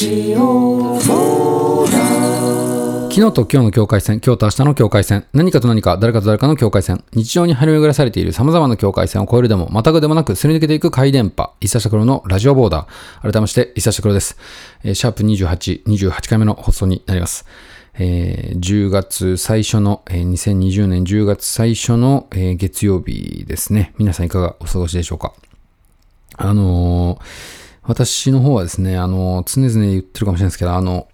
昨日と今日の境界線、今日と明日の境界線、何かと何か、誰かと誰かの境界線、日常に張り巡らされている様々な境界線を越えるでも、またぐでもなく、すり抜けていく回電波、伊佐黒のラジオボーダー。改めまして、伊佐黒です。シャープ28、28回目の放送になります。えー10月最初の、えー2020年10月最初の、えー月曜日ですね。皆さんいかがお過ごしでしょうかあのー私の方はですね、あの常々言ってるかもしれないですけど、あの、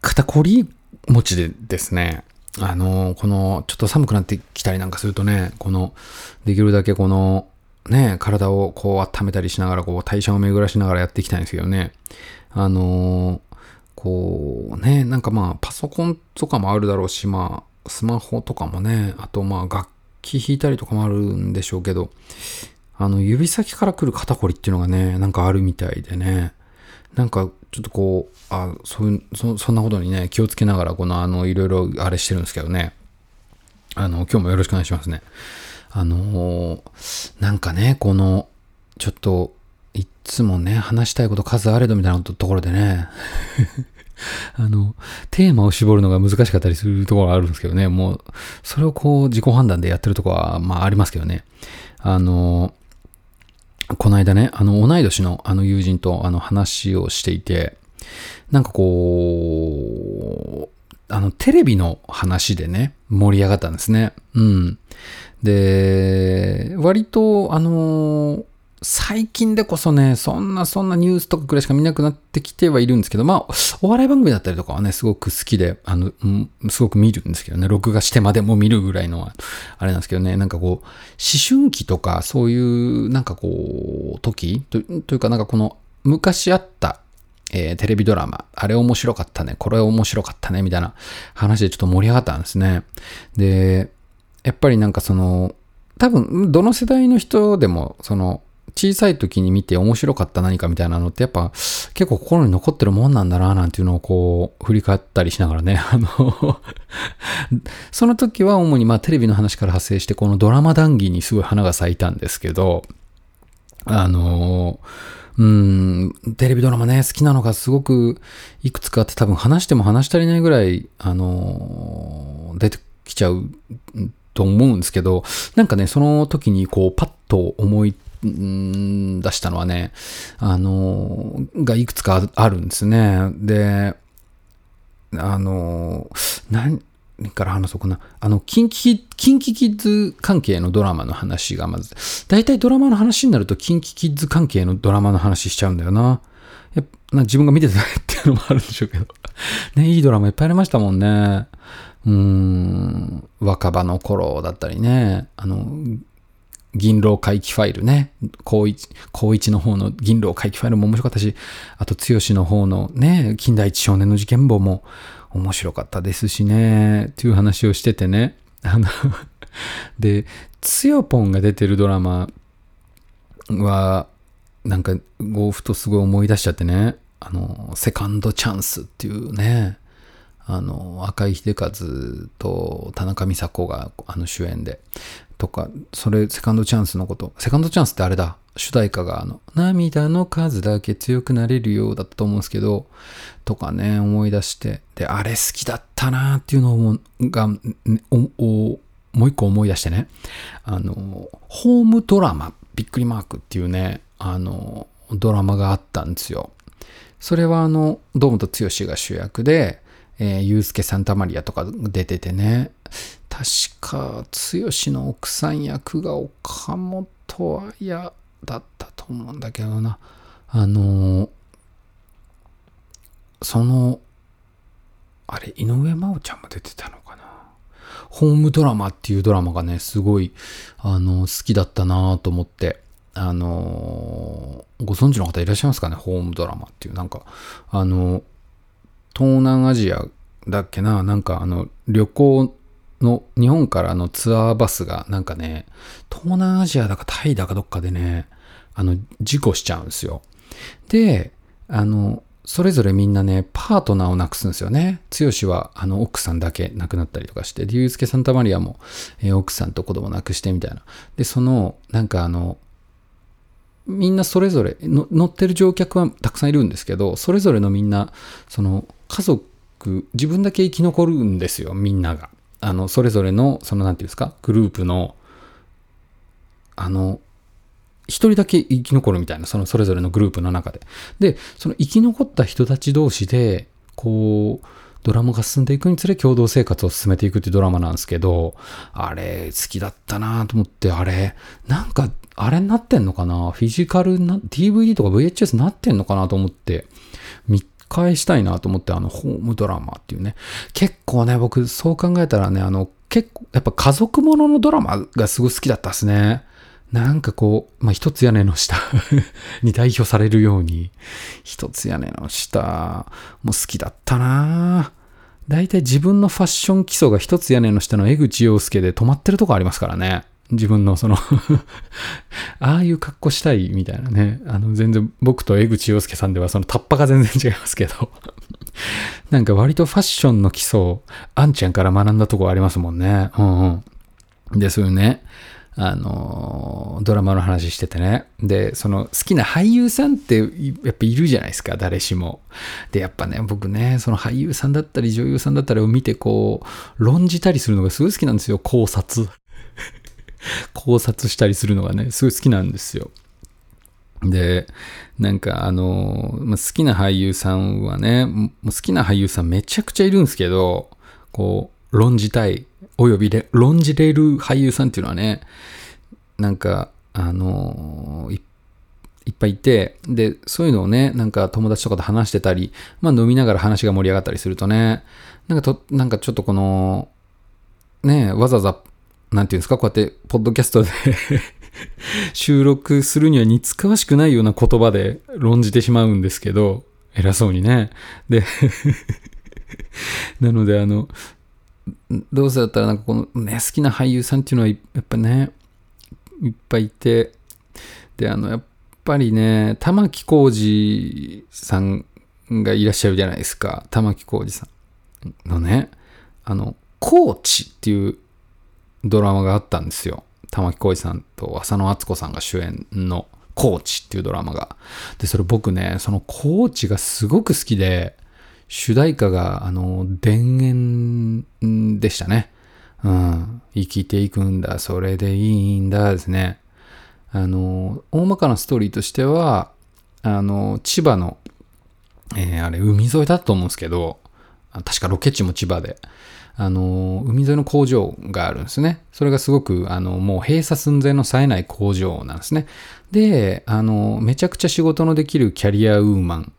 肩こり持ちでですね、あの、この、ちょっと寒くなってきたりなんかするとね、この、できるだけこの、ね、体をこう温めたりしながら、こう代謝を巡らしながらやっていきたいんですけどね、あの、こうね、なんかまあ、パソコンとかもあるだろうし、まあ、スマホとかもね、あとまあ、楽器弾いたりとかもあるんでしょうけど、あの、指先から来る肩こりっていうのがね、なんかあるみたいでね、なんかちょっとこう、あそういうそ、そんなことにね、気をつけながら、この、あの、いろいろあれしてるんですけどね。あの、今日もよろしくお願いしますね。あのーなんかね、この、ちょっと、いつもね、話したいこと数あれどみたいなところでね、あの、テーマを絞るのが難しかったりするところがあるんですけどね、もう、それをこう、自己判断でやってるところは、まあ、ありますけどね。あの、この間ね、あの、同い年のあの友人とあの話をしていて、なんかこう、あの、テレビの話でね、盛り上がったんですね。うん。で、割と、あの最近でこそね、そんなそんなニュースとかくらいしか見なくなってきてはいるんですけど、まあ、お笑い番組だったりとかはね、すごく好きで、あの、んすごく見るんですけどね、録画してまでも見るぐらいのは、あれなんですけどね、なんかこう、思春期とか、そういう、なんかこう、時とというか、なんかこの、昔あった、えーテレビドラマ、あれ面白かったね、これ面白かったね、みたいな話でちょっと盛り上がったんですね。で、やっぱりなんかその、多分、どの世代の人でも、その、小さい時に見て面白かった何かみたいなのってやっぱ結構心に残ってるもんなんだななんていうのをこう振り返ったりしながらね、あの、その時は主にまあテレビの話から派生してこのドラマ談義にすごい花が咲いたんですけど、あの、うん、テレビドラマね、好きなのがすごくいくつかあって多分話しても話し足りないぐらい、あの、出てきちゃうと思うんですけど、なんかね、その時にこうパッと思い出したのはね、あの、がいくつかあるんですね。で、あの、何から話そうかな。あの、キンキ、キンキキッズ関係のドラマの話がまず、大体ドラマの話になるとキンキキッズ関係のドラマの話しちゃうんだよな。やっぱな自分が見てたっていうのもあるんでしょうけど。ね、いいドラマいっぱいありましたもんね。うーん、若葉の頃だったりね。あの、銀狼回帰ファイルね。高一、高一の方の銀狼回帰ファイルも面白かったし、あと、剛の方のね、近代一少年の事件簿も面白かったですしね、っていう話をしててね。あの、で、つよぽんが出てるドラマは、なんか、ゴーフとすごい思い出しちゃってね、あの、セカンドチャンスっていうね、あの、赤井秀和と田中美佐子があの主演で、とか、それ、セカンドチャンスのこと。セカンドチャンスってあれだ。主題歌が、あの、涙の数だけ強くなれるようだったと思うんですけど、とかね、思い出して。で、あれ好きだったなっていうのをが、ねおおもう一個思い出してね。あの、ホームドラマ、びっくりマークっていうね、あの、ドラマがあったんですよ。それはあの、堂本剛が主役で、えー、ユースケ・サンタマリアとか出ててね、確か、剛の奥さん役が岡本彩だったと思うんだけどな。あのその、あれ、井上真央ちゃんも出てたのかな。ホームドラマっていうドラマがね、すごい、あの、好きだったなと思って、あのご存知の方いらっしゃいますかね？ホームドラマっていう、なんか、あの、東南アジアだっけな、なんかあの、旅行の、日本からのツアーバスが、なんかね、東南アジアだかタイだかどっかでね、あの、事故しちゃうんですよ。で、あの、それぞれみんなね、パートナーを亡くすんですよね。剛は、あの、奥さんだけ亡くなったりとかして、で、ゆうすけサンタマリアも、えー奥さんと子供亡くしてみたいな。で、その、なんかあの、みんなそれぞれの乗ってる乗客はたくさんいるんですけどそれぞれのみんなその家族自分だけ生き残るんですよみんながあのそれぞれのその何て言うんですかグループのあの一人だけ生き残るみたいなそのそれぞれのグループの中で。でその生き残った人たち同士でこうドラマが進んでいくにつれ共同生活を進めていくっていうドラマなんですけど、あれ好きだったなと思って、あれ、なんか、あれになってんのかな？フィジカルな、DVD とか VHS なってんのかなと思って、返したいなと思って、あの、ホームドラマっていうね。結構ね、僕、そう考えたらね、あの、結構、やっぱ家族もののドラマがすごい好きだったですね。なんかこう、まあ、一つ屋根の下 に代表されるように、一つ屋根の下も好きだったな大体自分のファッション基礎が一つ屋根の下の江口洋介で止まってるとこありますからね。自分のその ああいう格好したいみたいなね。あの、全然僕と江口洋介さんではそのタッパが全然違いますけど なんか割とファッションの基礎をあんちゃんから学んだとこありますもんね。うんうん。で、そういうね。あの、ドラマの話しててね。で、その好きな俳優さんってやっぱいるじゃないですか、誰しも。で、やっぱね、僕ね、その俳優さんだったり女優さんだったりを見てこう、論じたりするのがすごい好きなんですよ、考察。考察したりするのがね、すごい好きなんですよ。で、なんかあの、ま好きな俳優さんはね、もう好きな俳優さんめちゃくちゃいるんですけど、こう、論じたいおよび論じれる俳優さんっていうのはね、なんか、あのい、いっぱいいて、で、そういうのをね、なんか友達とかと話してたり、まあ飲みながら話が盛り上がったりするとね、なんかと、なんかちょっとこの、ね、わざわざ、なんていうんですか、こうやって、ポッドキャストで 収録するには似つかわしくないような言葉で論じてしまうんですけど、偉そうにね。で なので、あの、どうせだったらなんかこのね、好きな俳優さんっていうのはやっぱね、いっぱいいて、で、あの、やっぱりね、玉置浩二さんがいらっしゃるじゃないですか。玉置浩二さんのね、あの、コーチっていうドラマがあったんですよ。玉置浩二さんと浅野敦子さんが主演のコーチっていうドラマが。で、それ僕ね、そのコーチがすごく好きで、主題歌が、あの、田園でしたね。うん。生きていくんだ、それでいいんだですね。あの、大まかなストーリーとしては、あの、千葉の、えー、あれ、海沿いだと思うんですけど、確かロケ地も千葉で、あの、海沿いの工場があるんですね。それがすごく、あの、もう閉鎖寸前の冴えない工場なんですね。で、あの、めちゃくちゃ仕事のできるキャリアウーマン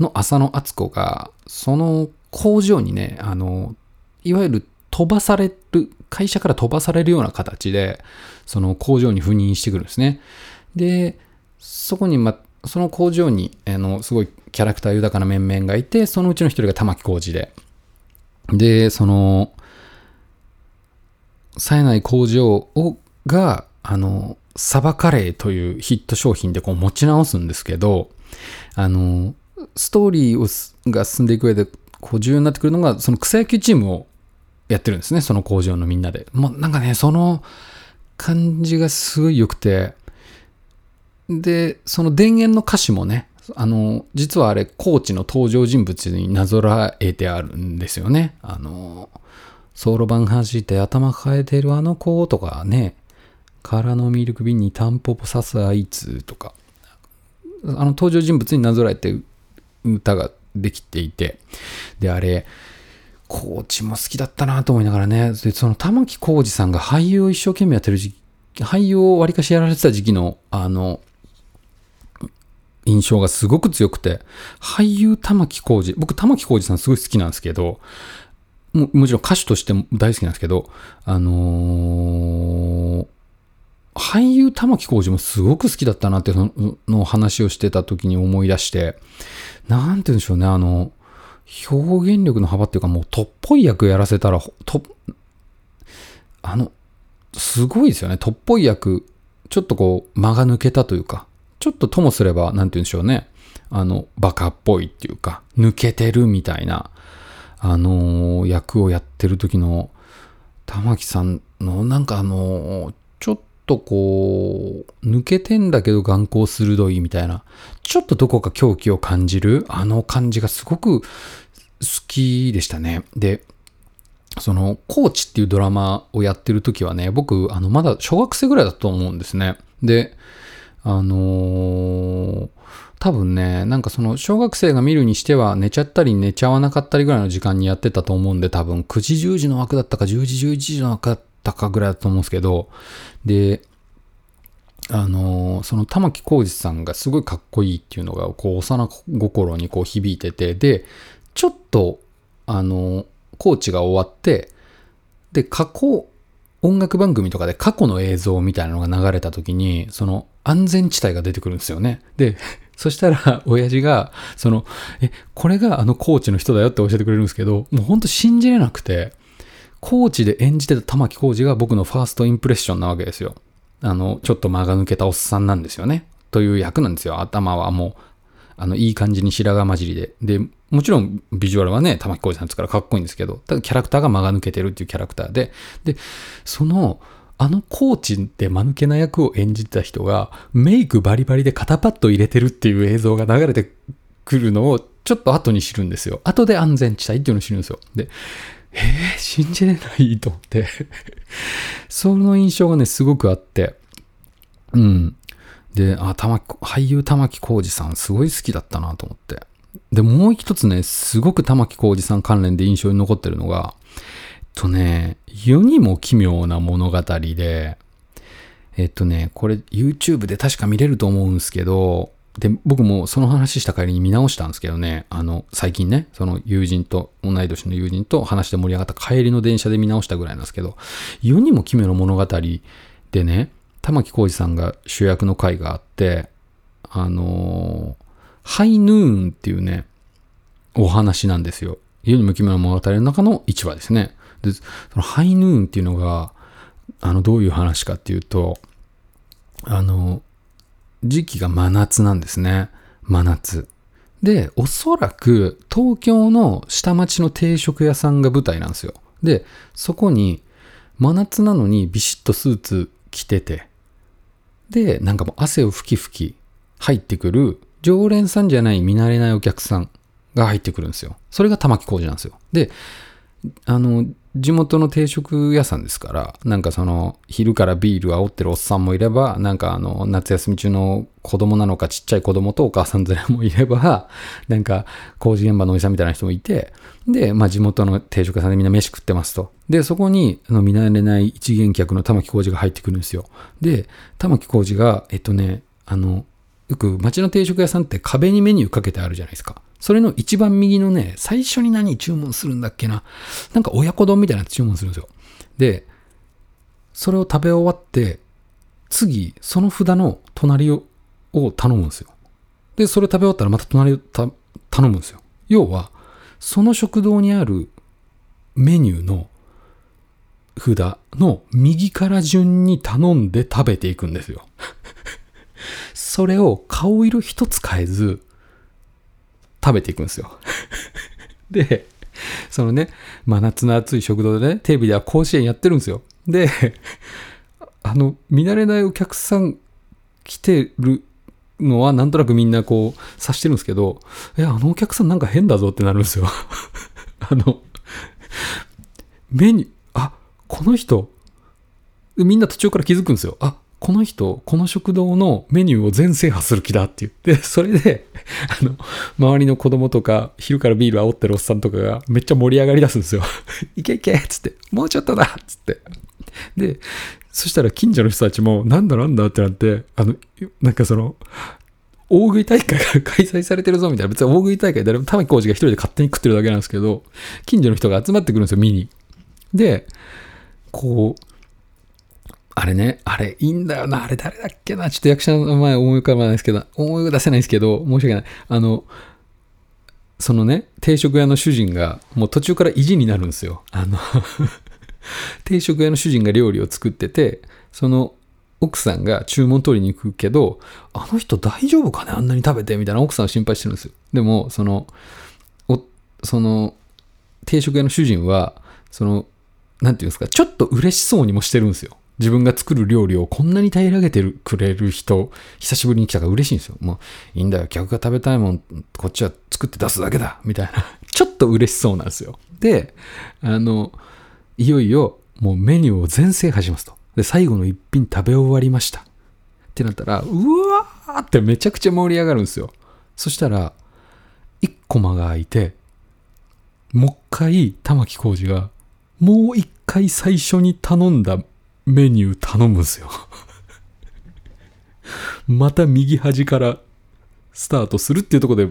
の浅野敦子が、その工場にね、あの、いわゆる飛ばされる、会社から飛ばされるような形で、その工場に赴任してくるんですね。で、そこに、ま、その工場に、あの、すごいキャラクター豊かな面々がいて、そのうちの一人が玉木浩二で。で、その、冴えない工場を、が、あの、サバカレーというヒット商品でこう持ち直すんですけど、あの、ストーリーをが進んでいく上でこう重要になってくるのが、その草野球チームをやってるんですね、その工場のみんなで。もうなんかね、その感じがすごい良くて、で、その田園の歌詞もね、あの、実はあれ、コーチの登場人物になぞらえてあるんですよね。あの、そろばん弾いて頭変えてるあの子とかね、空のミルク瓶にタンポポ刺すあいつとか、あの登場人物になぞらえて歌ができていて、で、あれ、コーチも好きだったなと思いながらね、で、その玉置浩二さんが俳優を一生懸命やってる時期、俳優をわりかしやられてた時期の、あの、印象がすごく強くて、俳優玉置浩二、僕玉置浩二さんすごい好きなんですけど、ももちろん歌手としても大好きなんですけど、あのー、俳優玉置浩二もすごく好きだったなってのの話をしてた時に思い出して、なんて言うんでしょうね、あの、表現力の幅っていうかもうトッぽい役やらせたら、と、あの、すごいですよね。トッぽい役、ちょっとこう間が抜けたというか、ちょっとともすれば、なんて言うんでしょうね。あの、バカっぽいっていうか、抜けてるみたいな、あのー、役をやってる時の、玉木さんの、なんかあのー、ちょっとこう、抜けてんだけど眼光鋭いみたいな、ちょっとどこか狂気を感じる、あの感じがすごく好きでしたね。で、その、コーチっていうドラマをやってる時はね、僕、あの、まだ小学生ぐらいだと思うんですね。で、あのー多分ね、なんかその小学生が見るにしては寝ちゃったり寝ちゃわなかったりぐらいの時間にやってたと思うんで多分9時10時の枠だったか10時11時の枠だったかぐらいだと思うんですけど、で、あのーその玉置浩二さんがすごいかっこいいっていうのがこう幼心にこう響いてて、で、ちょっと、あのーコーチが終わって、で、過去、音楽番組とかで過去の映像みたいなのが流れた時に、その安全地帯が出てくるんですよね。で、そしたら、親父が、その、え、これがあのコーチの人だよって教えてくれるんですけど、もうほんと信じれなくて、コーチで演じてた玉置浩二が僕のファーストインプレッションなわけですよ。あの、ちょっと間が抜けたおっさんなんですよね。という役なんですよ。頭はもう、あの、いい感じに白髪混じりで。で、もちろんビジュアルはね、玉置浩二さんですからかっこいいんですけど、ただキャラクターが間が抜けてるっていうキャラクターで、で、その、あのコーチで間抜けな役を演じた人が、メイクバリバリで肩パッド入れてるっていう映像が流れてくるのを、ちょっと後に知るんですよ。後で安全地帯っていうのを知るんですよ。で、えー、信じれないと思って。その印象がね、すごくあって。うん。で、あ、玉木、俳優玉置浩二さん、すごい好きだったなと思って。で、もう一つね、すごく玉置浩二さん関連で印象に残ってるのが、えっとね、世にも奇妙な物語で、えっとね、これ YouTube で確か見れると思うんですけど、で、僕もその話した帰りに見直したんですけどね、あの、最近ね、その友人と、同い年の友人と話して盛り上がった帰りの電車で見直したぐらいなんですけど、世にも奇妙な物語でね、玉置浩二さんが主役の回があって、あのーハイヌーンっていうね、お話なんですよ。世にも奇妙な物語の中の1話ですね。で、そのハイヌーンっていうのが、あの、どういう話かっていうと、あの、時期が真夏なんですね。真夏。で、おそらく東京の下町の定食屋さんが舞台なんですよ。で、そこに真夏なのにビシッとスーツ着てて、で、なんかもう汗をふきふき入ってくる常連さんじゃない見慣れないお客さんが入ってくるんですよ。それが玉置浩二なんですよ。で、あの、地元の定食屋さんですから、なんかその、昼からビール煽ってるおっさんもいれば、なんかあの、夏休み中の子供なのかちっちゃい子供とお母さん連れもいれば、なんか工事現場のおじさんみたいな人もいて、で、まあ地元の定食屋さんでみんな飯食ってますと。で、そこに、あの、見慣れない一元客の玉置浩二が入ってくるんですよ。で、玉置浩二が、えっとね、あの、よく街の定食屋さんって壁にメニューかけてあるじゃないですか。それの一番右のね、最初に何注文するんだっけな。なんか親子丼みたいなやつ注文するんですよ。で、それを食べ終わって、次、その札の隣を頼むんですよ。で、それ食べ終わったらまた隣を頼むんですよ。要は、その食堂にあるメニューの札の右から順に頼んで食べていくんですよ。それを顔色一つ変えず食べていくんですよ。で、そのね、真夏の暑い食堂でね、テレビでは甲子園やってるんですよ。で、あの、見慣れないお客さん来てるのはなんとなくみんなこう察してるんですけど、え、あのお客さんなんか変だぞってなるんですよ。あの、メニュー、あ、この人、みんな途中から気づくんですよ。あ、この人、この食堂のメニューを全制覇する気だって言って、それで、あの、周りの子供とか、昼からビール煽ってるおっさんとかがめっちゃ盛り上がり出すんですよ。いけいけっつって、もうちょっとだっつって。で、そしたら近所の人たちも、なんだなんだってなって、あの、なんかその、大食い大会が開催されてるぞみたいな、別に大食い大会誰も玉置浩二が一人で勝手に食ってるだけなんですけど、近所の人が集まってくるんですよ、見に。で、こう、あれね、あれいいんだよな、あれ誰だっけな、ちょっと役者の名前思い浮かばないですけど、思い出せないですけど、申し訳ない。あの、そのね、定食屋の主人が、もう途中から意地になるんですよ。あの、定食屋の主人が料理を作ってて、その奥さんが注文取りに行くけど、あの人大丈夫かねあんなに食べてみたいな奥さんを心配してるんですよ。でも、その、お、その、定食屋の主人は、その、なんていうんですか、ちょっと嬉しそうにもしてるんですよ。自分が作る料理をこんなに平らげてくれる人、久しぶりに来たから嬉しいんですよ。もう、いいんだよ。客が食べたいもん、こっちは作って出すだけだ。みたいな。ちょっと嬉しそうなんですよ。で、あの、いよいよ、もうメニューを全制覇しますと。で、最後の一品食べ終わりました。ってなったら、うわーってめちゃくちゃ盛り上がるんですよ。そしたら、一コマが空いて、もう一回、玉置浩二が、もう一回最初に頼んだメニュー頼むんすよ。また右端からスタートするっていうとこで、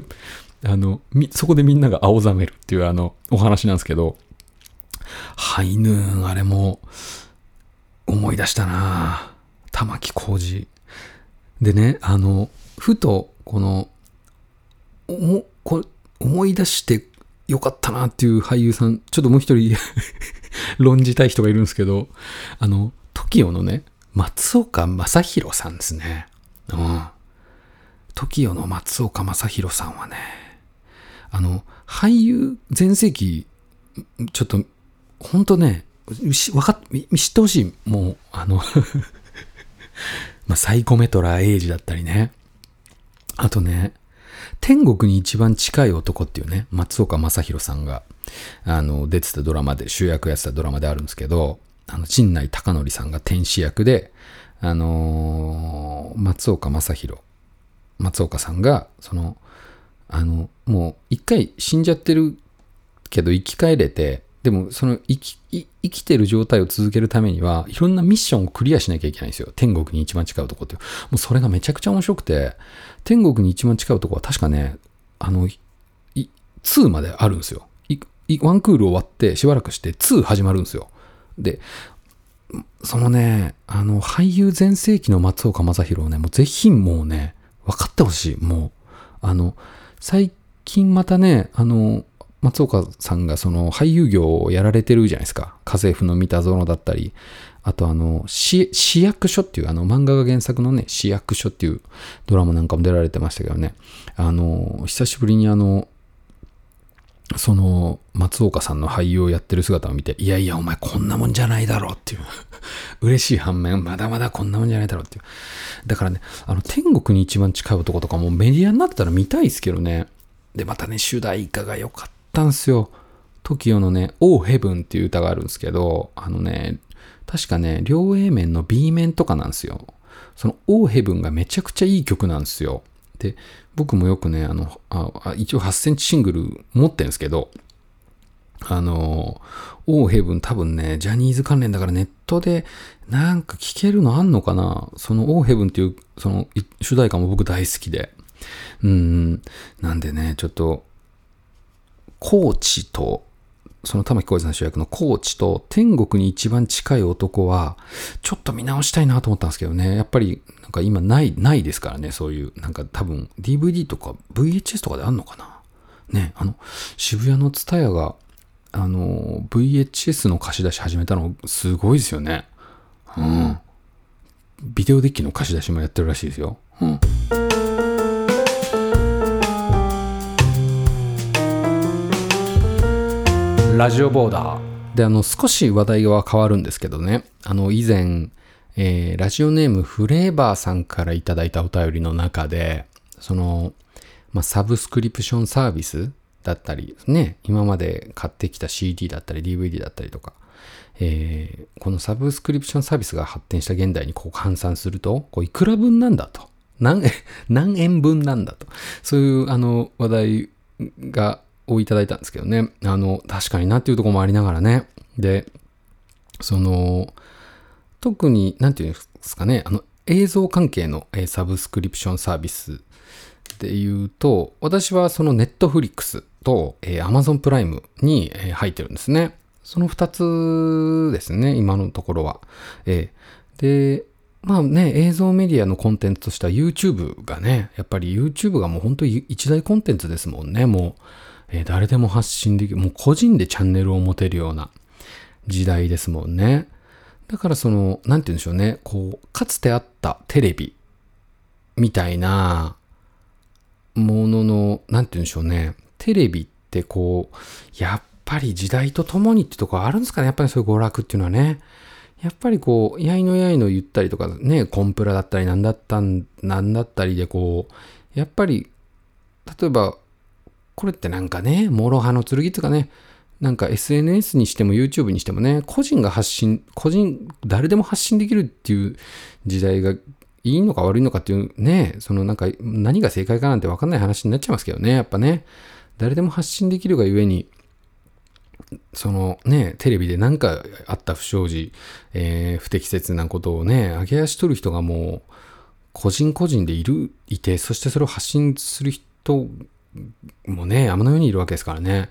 あの、そこでみんなが青ざめるっていうあの、お話なんですけど、ハイヌーン、あれも、思い出したな玉置浩二。でね、あの、ふと、この、おもこ思い出してよかったなっていう俳優さん、ちょっともう一人 論じたい人がいるんですけど、あの、TOKIO のね、松岡正宏さんですね。うん。TOKIO の松岡正宏さんはね、あの、俳優全盛期、ちょっと、ほんとね、しわかっ、知ってほしい。もう、あの まあ、サイコメトラーエイジだったりね。あとね、天国に一番近い男っていうね、松岡正宏さんが、あの、出てたドラマで、主役やってたドラマであるんですけど、あの、陣内孝則さんが天使役で、あのー松岡正宏、松岡さんが、その、あの、もう一回死んじゃってるけど生き返れて、でもその生き生きてる状態を続けるためには、いろんなミッションをクリアしなきゃいけないんですよ。天国に一番近い男って。もうそれがめちゃくちゃ面白くて、天国に一番近い男は確かね、あの、2まであるんですよ。いいワンクール終わってしばらくして2始まるんですよ。で、そのね、あの、俳優全盛期の松岡正宏をね、もうぜひもうね、分かってほしい。もう、あの、最近またね、あの、松岡さんがその俳優業をやられてるじゃないですか。家政婦の三田園だったり、あとあの、市市役所っていうあの漫画が原作のね、市役所っていうドラマなんかも出られてましたけどね。あの、久しぶりにあの、その松岡さんの俳優をやってる姿を見て、いやいや、お前こんなもんじゃないだろうっていう。嬉しい反面、まだまだこんなもんじゃないだろうっていう。だからね、あの、天国に一番近い男とかもメディアになってたら見たいですけどね。で、またね、主題歌が良かったんすよ。TOKIO のね、Oh Heaven っていう歌があるんですけど、あのね、確かね、両 A 面の B 面とかなんですよ。その Oh Heaven がめちゃくちゃいい曲なんですよ。で、僕もよくね、あの、あ一応8センチシングル持ってるんですけど、あの、オーヘブン多分ね、ジャニーズ関連だからネットでなんか聞けるのあんのかな？そのオーヘブンっていう、その主題歌も僕大好きで。うん、なんでね、ちょっと、コーチと、その玉置浩二さん主役のコーチと天国に一番近い男は、ちょっと見直したいなと思ったんですけどね。やっぱり、か今ない、ないですからね、そういう、なんか多分 DVD とか VHS とかであんのかな？ね、あの、渋谷のツタヤが、あの、VHS の貸し出し始めたの、すごいですよね。うん。ビデオデッキの貸し出しもやってるらしいですよ。うん。ラジオボーダー。で、あの、少し話題は変わるんですけどね。あの、以前、えーラジオネームフレーバーさんからいただいたお便りの中で、その、まあ、サブスクリプションサービスだったり、ね、今まで買ってきた CD だったり DVD だったりとか、えーこのサブスクリプションサービスが発展した現代にこう換算すると、こういくら分なんだと。何、何円分なんだと。そういう、あの、話題が、をいただいたんですけどね。あの、確かになっていうところもありながらね。で、その、特に、なんていうんですかね、あの、映像関係の、サブスクリプションサービスで言うと、私はそのネットフリックスと、えー Amazon プライムに、入ってるんですね。その二つですね、今のところは。えで、まあね、映像メディアのコンテンツとしては YouTube がね、やっぱり YouTube がもう本当に一大コンテンツですもんね、もう。えー誰でも発信できる、もう個人でチャンネルを持てるような時代ですもんね。だからその、なんて言うんでしょうね、こう、かつてあったテレビみたいなものの、なんて言うんでしょうね、テレビってこう、やっぱり時代とともにってとこあるんですかね、やっぱりそういう娯楽っていうのはね。やっぱりこう、やいのやいの言ったりとかね、コンプラだったりなんだったん、なんだったりでこう、やっぱり、例えば、これってなんかね、諸刃の剣っていうかね、なんか SNS にしても YouTube にしてもね、個人が発信、個人、誰でも発信できるっていう時代がいいのか悪いのかっていうね、そのなんか何が正解かなんて分かんない話になっちゃいますけどね、やっぱね、誰でも発信できるがゆえに、そのね、テレビで何かあった不祥事、えー、不適切なことをね、上げ足取る人がもう、個人個人でいる、いて、そしてそれを発信する人もね、山のようにいるわけですからね。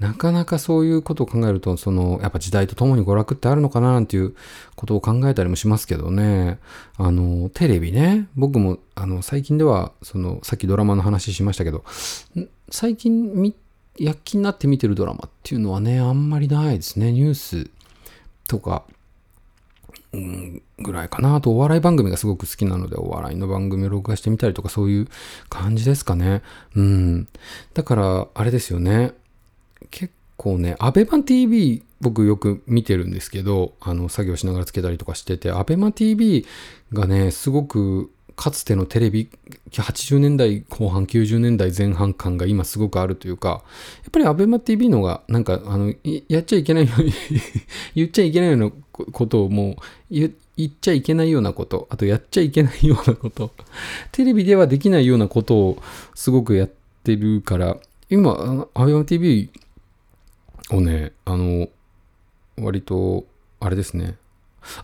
なかなかそういうことを考えると、その、やっぱ時代とともに娯楽ってあるのかななんていうことを考えたりもしますけどね。あの、テレビね。僕も、あの、最近では、その、さっきドラマの話しましたけど、最近み、躍起になって見てるドラマっていうのはね、あんまりないですね。ニュースとか、うん、ぐらいかな。あと、お笑い番組がすごく好きなので、お笑いの番組を録画してみたりとか、そういう感じですかね。うん。だから、あれですよね。結構ね、アベマ TV 僕よく見てるんですけど、あの、作業しながらつけたりとかしてて、アベマ TV がね、すごくかつてのテレビ、80年代後半、90年代前半感が今すごくあるというか、やっぱりアベマ TV のが、なんか、あの、やっちゃいけないように 言っちゃいけないようなことをもう言っちゃいけないようなこと、あとやっちゃいけないようなこと、テレビではできないようなことをすごくやってるから、今、アベマ TV をね、あの、割と、あれですね。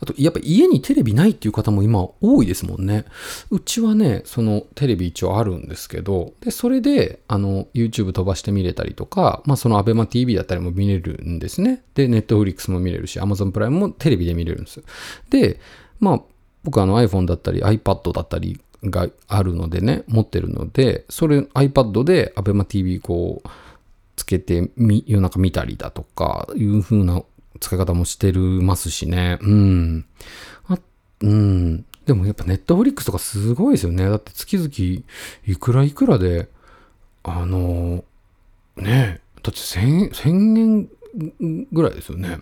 あと、やっぱ家にテレビないっていう方も今多いですもんね。うちはね、そのテレビ一応あるんですけど、で、それで、あの、YouTube 飛ばして見れたりとか、まあその ABEMATV だったりも見れるんですね。で、Netflix も見れるし、Amazon プライムもテレビで見れるんです。で、まあ、僕あの iPhone だったり iPad だったりがあるのでね、持ってるので、それ iPad で ABEMATV こう、つけてみ、夜中見たりだとか、いう風な使い方もしてるますしね。うん。あ、うん。でもやっぱネットフリックスとかすごいですよね。だって月々いくらいくらで、あの、ねだって1000、円ぐらいですよね。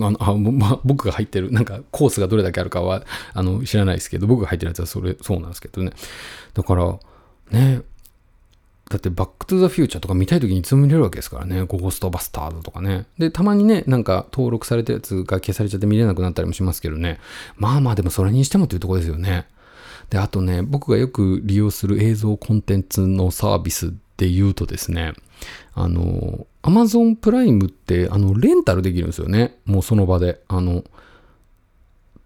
あのあま僕が入ってる、なんかコースがどれだけあるかはあの知らないですけど、僕が入ってるやつはそれ、そうなんですけどね。だから、ね、だってバックトゥザフューチャーとか見たい時にいつも見れるわけですからね。ゴーストバスターズとかね。で、たまにね、なんか登録されたやつが消されちゃって見れなくなったりもしますけどね。まあまあでもそれにしてもっていうとこですよね。で、あとね、僕がよく利用する映像コンテンツのサービスで言うとですね、あの、Amazon プライムって、あの、レンタルできるんですよね。もうその場で。あの、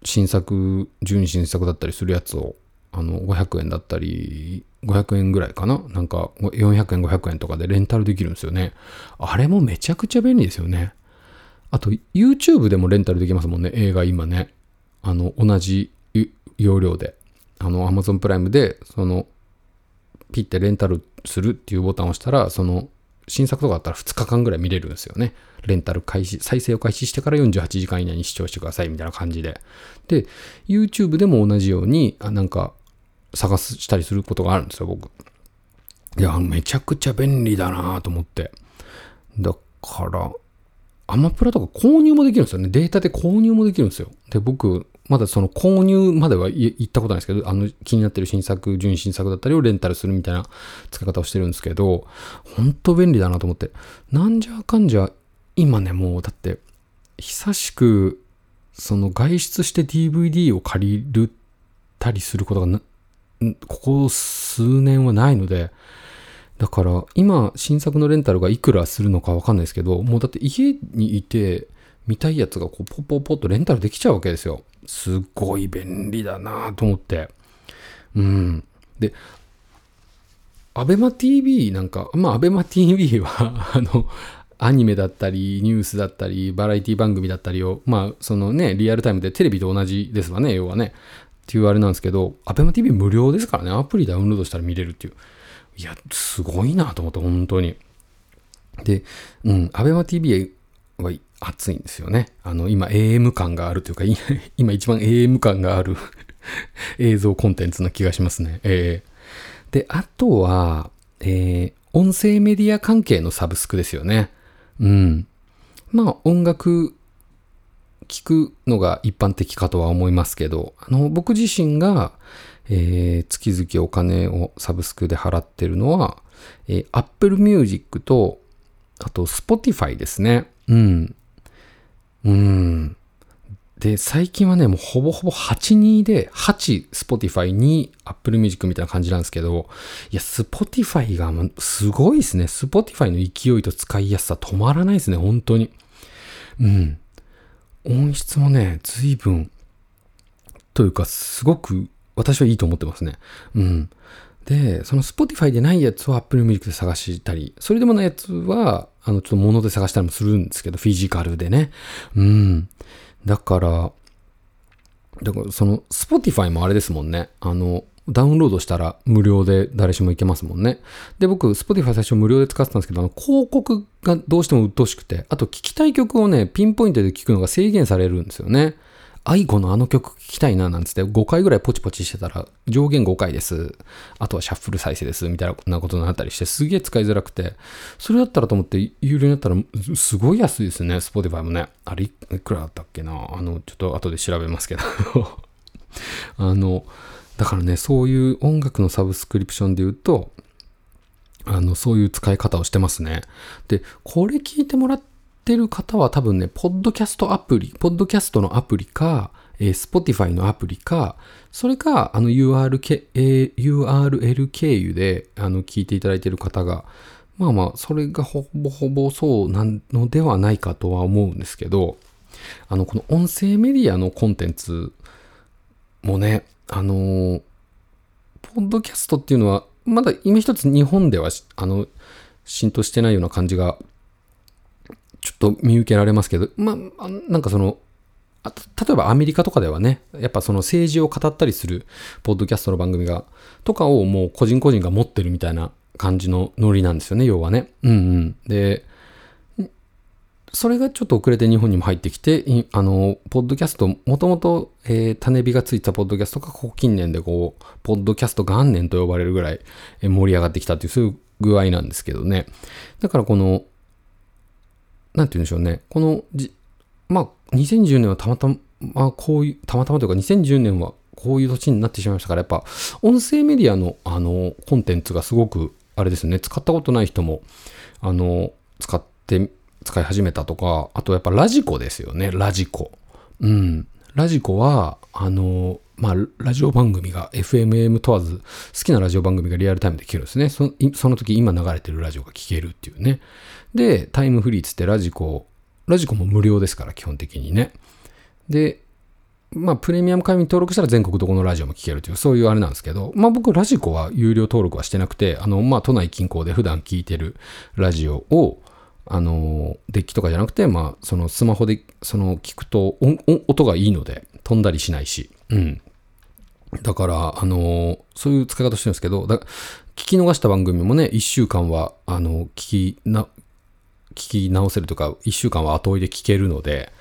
新作、12新作だったりするやつを、あの、500円だったり、500円ぐらいかな？なんか400円500円とかでレンタルできるんですよね。あれもめちゃくちゃ便利ですよね。あと YouTube でもレンタルできますもんね。映画今ね。あの同じ容量で。あの Amazon プライムでそのピッてレンタルするっていうボタンを押したらその新作とかだったら2日間ぐらい見れるんですよね。レンタル開始、再生を開始してから48時間以内に視聴してくださいみたいな感じで。で、YouTube でも同じように、あなんか探したりすることがあるんですよ、僕。いや、めちゃくちゃ便利だなと思って。だから、アマプラとか購入もできるんですよね。データで購入もできるんですよ。で、僕、まだその購入までは行ったことないですけど、あの気になってる新作、純新作だったりをレンタルするみたいな使い方をしてるんですけど、本当便利だなと思って。なんじゃかんじゃ、今ね、もうだって、久しく、その外出して DVD を借りるたりすることがここ数年はないので、だから今新作のレンタルがいくらするのかわかんないですけど、もうだって家にいて見たいやつがこうポッポッポッとレンタルできちゃうわけですよ。すごい便利だなと思って。うん。で、アベマ TV なんか、まあアベマ TV は あの、アニメだったり、ニュースだったり、バラエティ番組だったりを、まあ、そのね、リアルタイムでテレビと同じですわね、要はね。っていうあれなんですけど、アベマ TV 無料ですからね、アプリダウンロードしたら見れるっていう。いや、すごいなと思って、本当に。で、うん、アベマ TV は熱いんですよね。あの、今 AM 感があるというか、今一番 AM 感がある 映像コンテンツな気がしますね。えー、で、あとは、えー、音声メディア関係のサブスクですよね。うん。まあ、音楽聞くのが一般的かとは思いますけど、あの、僕自身が、えー、月々お金をサブスクで払ってるのは、えー、Apple Music と、あと Spotify ですね。うん。うん。で、最近はね、もうほぼほぼ8-2で、8 Spotify に Apple Music みたいな感じなんですけど、いや、Spotify がすごいですね。Spotify の勢いと使いやすさ止まらないですね、本当に。うん。音質もね、随分、というか、すごく私はいいと思ってますね。うん。で、その Spotify でないやつを Apple Music で探したり、それでもないやつは、あの、ちょっと物で探したりもするんですけど、フィジカルでね。うん。だから、だからその Spotify もあれですもんね。あの、ダウンロードしたら無料で誰しも行けますもんね。で、僕、Spotify 最初無料で使ってたんですけど、あの広告がどうしても鬱陶しくて、あと聞きたい曲をね、ピンポイントで聞くのが制限されるんですよね。愛子のあの曲聴きたいななんつって5回ぐらいポチポチしてたら上限5回です。あとはシャッフル再生です。みたいなことになったりしてすげえ使いづらくて、それだったらと思って有料になったらすごい安いですね。Spotify もね。あれいくらだったっけな？あの、ちょっと後で調べますけど あの、だからね、そういう音楽のサブスクリプションで言うと、あの、そういう使い方をしてますね。で、これ聞いてもらってる方は多分ね、ポッドキャストアプリ、ポッドキャストのアプリか、えー、Spotify のアプリか、それか、あの URL, えー、URL 経由で、あの、聞いていただいてる方が、まあまあ、それがほぼほぼそうなのではないかとは思うんですけど、あの、この音声メディアのコンテンツもね、あのー、ポッドキャストっていうのは、まだ今一つ日本では、あの、浸透してないような感じがちょっと見受けられますけど、まあ、なんかその、例えばアメリカとかではね、やっぱその政治を語ったりするポッドキャストの番組が、とかをもう個人個人が持ってるみたいな感じのノリなんですよね、要はね。うんうん。で、それがちょっと遅れて日本にも入ってきて、あの、ポッドキャスト、もともと、えー、種火がついたポッドキャストが、ここ近年でこう、ポッドキャスト元年と呼ばれるぐらい盛り上がってきたっていう、そういう具合なんですけどね。だからこの、なんて言うんでしょうね。このじ、まあ、2010年はたまたま、こういう、たまたまというか2010年はこういう年になってしまいましたから、やっぱ、音声メディアの、あの、コンテンツがすごく、あれですね、使ったことない人も、あの、使って、使い始めたとか、あとやっぱラジコですよね、ラジコ。うん。ラジコは、あの、まあ、ラジオ番組が FMM 問わず、好きなラジオ番組がリアルタイムで聞けるんですね。その時今流れてるラジオが聞けるっていうね。で、タイムフリーつってラジコ、ラジコも無料ですから、基本的にね。で、まあ、プレミアム会員登録したら全国どこのラジオも聞けるという、そういうあれなんですけど、まあ僕、ラジコは有料登録はしてなくて、あの、まあ、都内近郊で普段聞いてるラジオを、あの、デッキとかじゃなくて、まあ、そのスマホで、その聞くと音がいいので、飛んだりしないし、うん。だから、あの、そういう使い方してるんですけど、だ聞き逃した番組もね、1週間は、あの、聞きな、聞き直せるとか、1週間は後追いで聞けるので、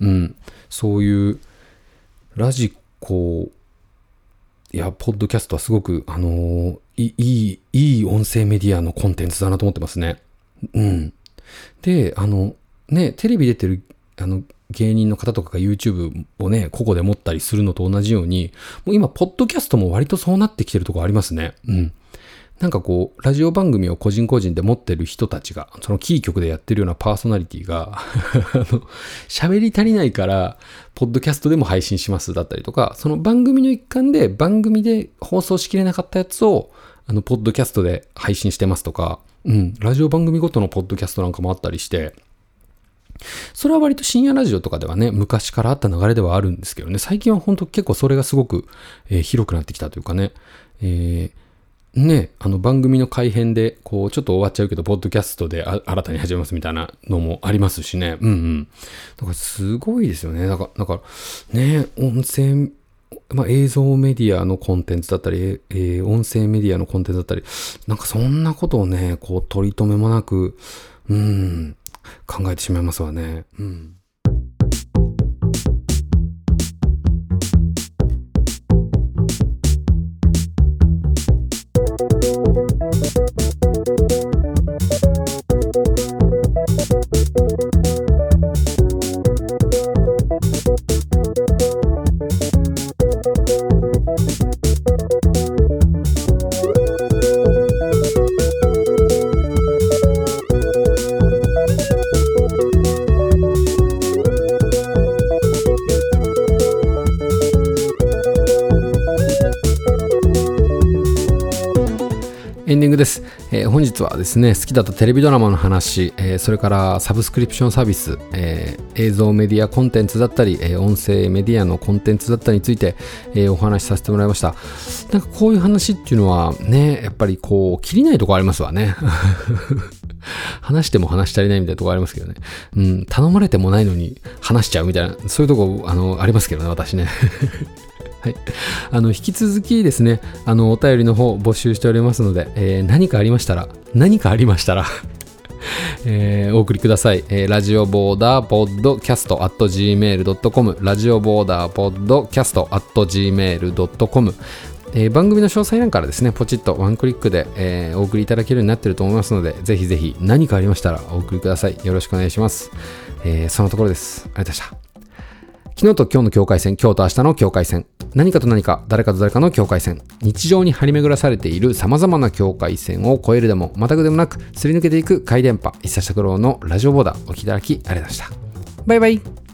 うん、そういうラジコいやポッドキャストはすごく、あの、いい、いい音声メディアのコンテンツだなと思ってますね。うん。で、あの、ね、テレビ出てる、あの、芸人の方とかが YouTube をね、個々で持ったりするのと同じように、もう今、ポッドキャストも割とそうなってきてるとこありますね。うん。なんかこう、ラジオ番組を個人個人で持ってる人たちが、そのキー局でやってるようなパーソナリティが あの喋り足りないから、ポッドキャストでも配信しますだったりとか、その番組の一環で番組で放送しきれなかったやつを、あの、ポッドキャストで配信してますとか、うん、ラジオ番組ごとのポッドキャストなんかもあったりして、それは割と深夜ラジオとかではね、昔からあった流れではあるんですけどね、最近は本当結構それがすごく、えー、広くなってきたというかね、えーね、あの番組の改編で、こう、ちょっと終わっちゃうけど、ポッドキャストで新たに始めますみたいなのもありますしね。うんうん。だからすごいですよね。だから、だからね、音声、まあ、映像メディアのコンテンツだったり、えー、音声メディアのコンテンツだったり、なんかそんなことをね、こう、取り留めもなく、うん、考えてしまいますわね。うん。日はですね、好きだったテレビドラマの話、えーそれからサブスクリプションサービス、えー映像メディアコンテンツだったり、えー音声メディアのコンテンツだったりについて、えーお話しさせてもらいました。なんかこういう話っていうのはね、やっぱりこう、切りないとこありますわね。話しても話し足りないみたいなとこありますけどね。うん、頼まれてもないのに話しちゃうみたいな、そういうとこ、あの、ありますけどね、私ね。はい。あの、引き続きですね、あの、お便りの方募集しておりますので、えー何かありましたら、何かありましたら、えーお送りください。えーラジオボーダーポッドキャスト at gmail.com ラジオボーダーポッドキャスト at gmail.com えー番組の詳細欄からですね、ポチッとワンクリックで、えーお送りいただけるようになってると思いますので、ぜひぜひ何かありましたらお送りください。よろしくお願いします。えーそのところです。ありがとうございました。昨日と今日の境界線、今日と明日の境界線、何かと何か、誰かと誰かの境界線、日常に張り巡らされている様々な境界線を越えるでも、またぐでもなく、すり抜けていく回電波、一冊拓郎のラジオボーダー、お聞きいただきありがとうございました。バイバイ。